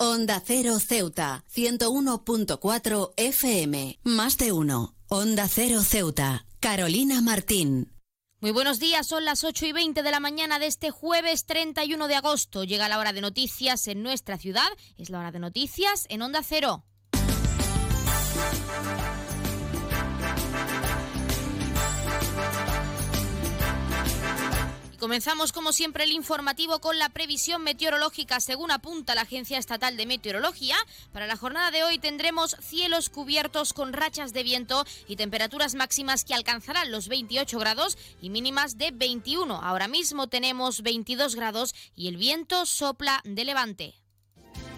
Onda Cero Ceuta, 101.4 FM. Más de uno. Onda Cero Ceuta. Carolina Martín. Muy buenos días, son las 8 y 20 de la mañana de este jueves 31 de agosto. Llega la hora de noticias en nuestra ciudad, es la hora de noticias en Onda Cero. Comenzamos como siempre el informativo con la previsión meteorológica según apunta la Agencia Estatal de Meteorología. Para la jornada de hoy tendremos cielos cubiertos con rachas de viento y temperaturas máximas que alcanzarán los 28 grados y mínimas de 21. Ahora mismo tenemos 22 grados y el viento sopla de levante.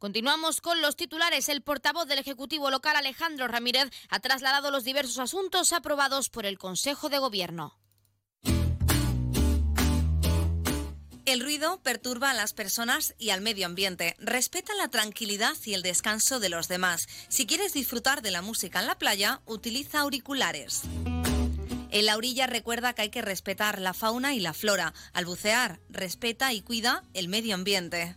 Continuamos con los titulares. El portavoz del Ejecutivo local, Alejandro Ramírez, ha trasladado los diversos asuntos aprobados por el Consejo de Gobierno. El ruido perturba a las personas y al medio ambiente. Respeta la tranquilidad y el descanso de los demás. Si quieres disfrutar de la música en la playa, utiliza auriculares. En la orilla recuerda que hay que respetar la fauna y la flora. Al bucear, respeta y cuida el medio ambiente.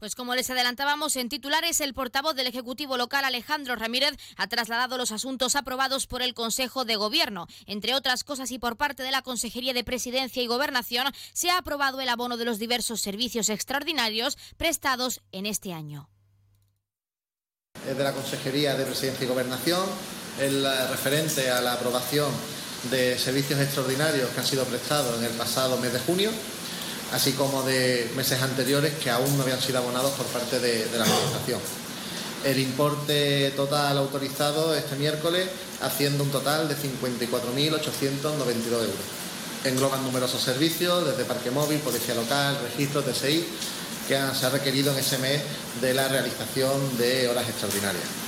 Pues como les adelantábamos en titulares, el portavoz del Ejecutivo local Alejandro Ramírez ha trasladado los asuntos aprobados por el Consejo de Gobierno. Entre otras cosas y por parte de la Consejería de Presidencia y Gobernación, se ha aprobado el abono de los diversos servicios extraordinarios prestados en este año. De la Consejería de Presidencia y Gobernación, el referente a la aprobación de servicios extraordinarios que han sido prestados en el pasado mes de junio así como de meses anteriores que aún no habían sido abonados por parte de, la Administración. El importe total autorizado este miércoles haciendo un total de 54.892 euros. Engloban numerosos servicios, desde parque móvil, policía local, registros, TSI, que se ha requerido en ese mes de la realización de horas extraordinarias.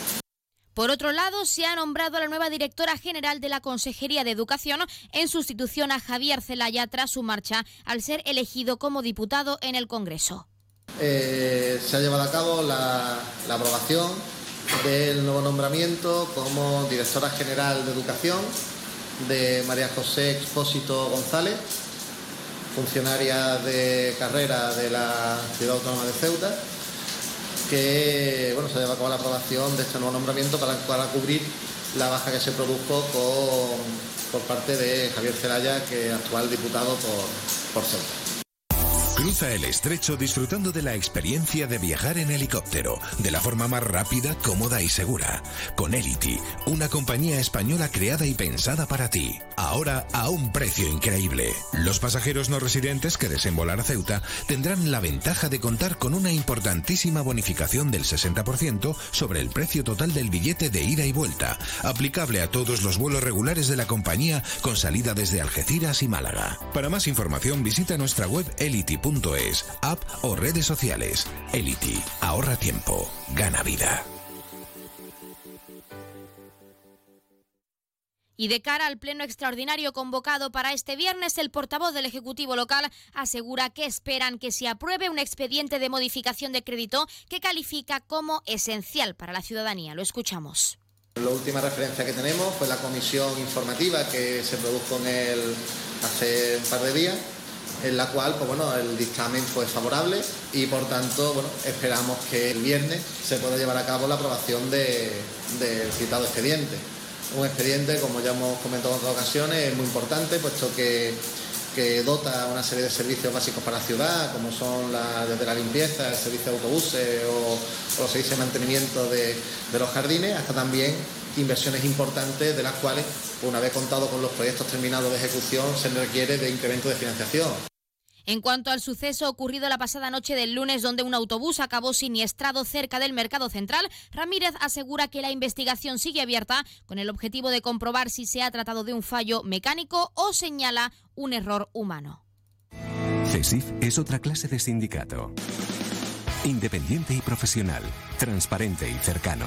Por otro lado, se ha nombrado a la nueva directora general de la Consejería de Educación en sustitución a Javier Zelaya tras su marcha al ser elegido como diputado en el Congreso. Eh, se ha llevado a cabo la, aprobación del nuevo nombramiento como directora general de Educación de María José Expósito González, funcionaria de carrera de la Ciudad Autónoma de Ceuta que bueno, se lleva a cabo la aprobación de este nuevo nombramiento para, para cubrir la baja que se produjo por parte de Javier Celaya, que es actual diputado por, por Ceuta. Cruza el estrecho disfrutando de la experiencia de viajar en helicóptero, de la forma más rápida, cómoda y segura. Con Elity, una compañía española creada y pensada para ti. Ahora a un precio increíble. Los pasajeros no residentes que deseen volar a Ceuta tendrán la ventaja de contar con una importantísima bonificación del 60% sobre el precio total del billete de ida y vuelta, aplicable a todos los vuelos regulares de la compañía con salida desde Algeciras y Málaga. Para más información visita nuestra web elity.com es, app o redes sociales. Elity, ahorra tiempo, gana vida. Y de cara al pleno extraordinario convocado para este viernes, el portavoz del Ejecutivo local asegura que esperan que se apruebe un expediente de modificación de crédito que califica como esencial para la ciudadanía. Lo escuchamos. La última referencia que tenemos fue la comisión informativa que se produjo en el, hace un par de días, en la cual pues bueno, el dictamen fue favorable y por tanto esperamos que el viernes se pueda llevar a cabo la aprobación del citado expediente. Un expediente, como ya hemos comentado en otras ocasiones, es muy importante, puesto que, dota una serie de servicios básicos para la ciudad, como son la, desde la limpieza, el servicio de autobuses o, los servicios de mantenimiento de, de los jardines, hasta también inversiones importantes de las cuales, una vez contado con los proyectos terminados de ejecución, se requiere de incremento de financiación. En cuanto al suceso ocurrido la pasada noche del lunes donde un autobús acabó siniestrado cerca del mercado central, Ramírez asegura que la investigación sigue abierta con el objetivo de comprobar si se ha tratado de un fallo mecánico o señala un error humano. CESIF es otra clase de sindicato. Independiente y profesional, transparente y cercano.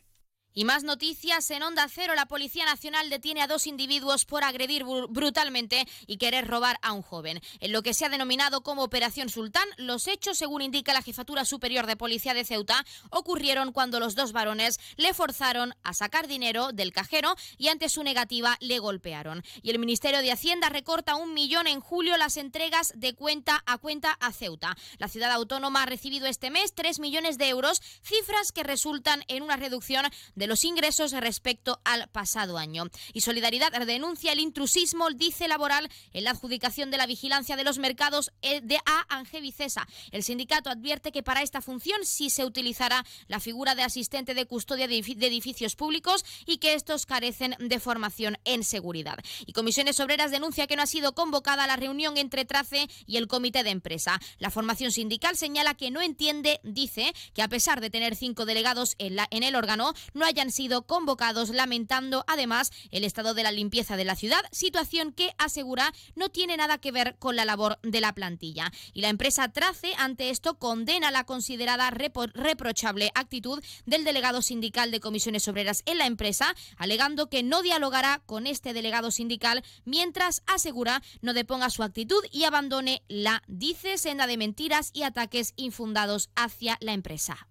Y más noticias en Onda Cero. La Policía Nacional detiene a dos individuos por agredir brutalmente y querer robar a un joven. En lo que se ha denominado como Operación Sultán, los hechos, según indica la Jefatura Superior de Policía de Ceuta, ocurrieron cuando los dos varones le forzaron a sacar dinero del cajero y ante su negativa le golpearon. Y el Ministerio de Hacienda recorta un millón en julio las entregas de cuenta a cuenta a Ceuta. La ciudad autónoma ha recibido este mes tres millones de euros, cifras que resultan en una reducción de los ingresos respecto al pasado año. Y Solidaridad denuncia el intrusismo, dice laboral, en la adjudicación de la vigilancia de los mercados eh, de A. Angevicesa. El sindicato advierte que para esta función sí se utilizará la figura de asistente de custodia de edificios públicos y que estos carecen de formación en seguridad. Y Comisiones Obreras denuncia que no ha sido convocada la reunión entre Trace y el comité de empresa. La formación sindical señala que no entiende, dice, que a pesar de tener cinco delegados en, la, en el órgano, no hayan sido convocados, lamentando además el estado de la limpieza de la ciudad, situación que asegura no tiene nada que ver con la labor de la plantilla. Y la empresa Trace, ante esto, condena la considerada reprochable actitud del delegado sindical de comisiones obreras en la empresa, alegando que no dialogará con este delegado sindical mientras asegura no deponga su actitud y abandone la, dice, senda de mentiras y ataques infundados hacia la empresa.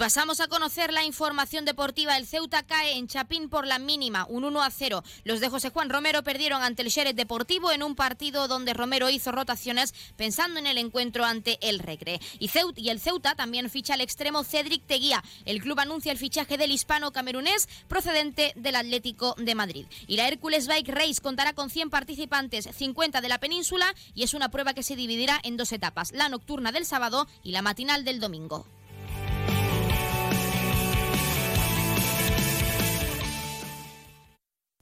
pasamos a conocer la información deportiva. El Ceuta cae en Chapín por la mínima, un 1 a 0. Los de José Juan Romero perdieron ante el Sheriff Deportivo en un partido donde Romero hizo rotaciones pensando en el encuentro ante el Recre. Y, y el Ceuta también ficha al extremo Cedric Teguía. El club anuncia el fichaje del hispano camerunés procedente del Atlético de Madrid. Y la Hércules Bike Race contará con 100 participantes, 50 de la península y es una prueba que se dividirá en dos etapas, la nocturna del sábado y la matinal del domingo.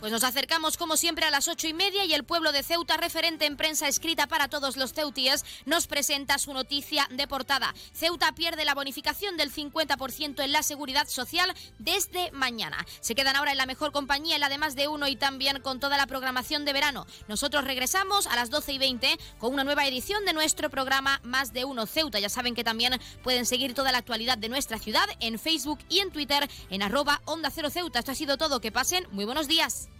Pues nos acercamos como siempre a las ocho y media y el pueblo de Ceuta, referente en prensa escrita para todos los ceutíes, nos presenta su noticia de portada. Ceuta pierde la bonificación del 50% en la seguridad social desde mañana. Se quedan ahora en la mejor compañía, en la de más de uno y también con toda la programación de verano. Nosotros regresamos a las 12 y 20 con una nueva edición de nuestro programa Más de uno Ceuta. Ya saben que también pueden seguir toda la actualidad de nuestra ciudad en Facebook y en Twitter en arroba Onda Cero Ceuta. Esto ha sido todo. Que pasen muy buenos días.